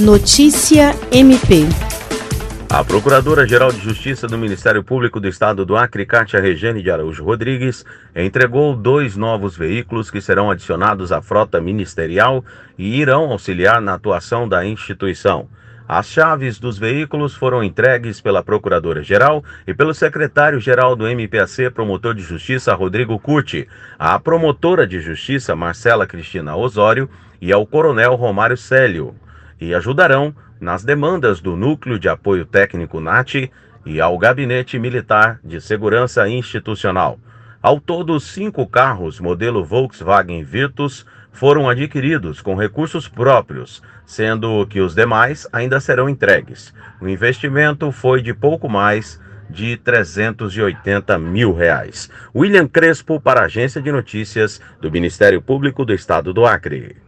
Notícia MP. A Procuradora-Geral de Justiça do Ministério Público do Estado do Acre, Cátia Regene de Araújo Rodrigues, entregou dois novos veículos que serão adicionados à frota ministerial e irão auxiliar na atuação da instituição. As chaves dos veículos foram entregues pela Procuradora-Geral e pelo secretário-geral do MPAC, promotor de justiça Rodrigo Curti, à promotora de justiça Marcela Cristina Osório e ao coronel Romário Célio e ajudarão nas demandas do Núcleo de Apoio Técnico NAT e ao Gabinete Militar de Segurança Institucional. Ao todo, cinco carros modelo Volkswagen Virtus foram adquiridos com recursos próprios, sendo que os demais ainda serão entregues. O investimento foi de pouco mais de 380 mil reais. William Crespo para a Agência de Notícias do Ministério Público do Estado do Acre.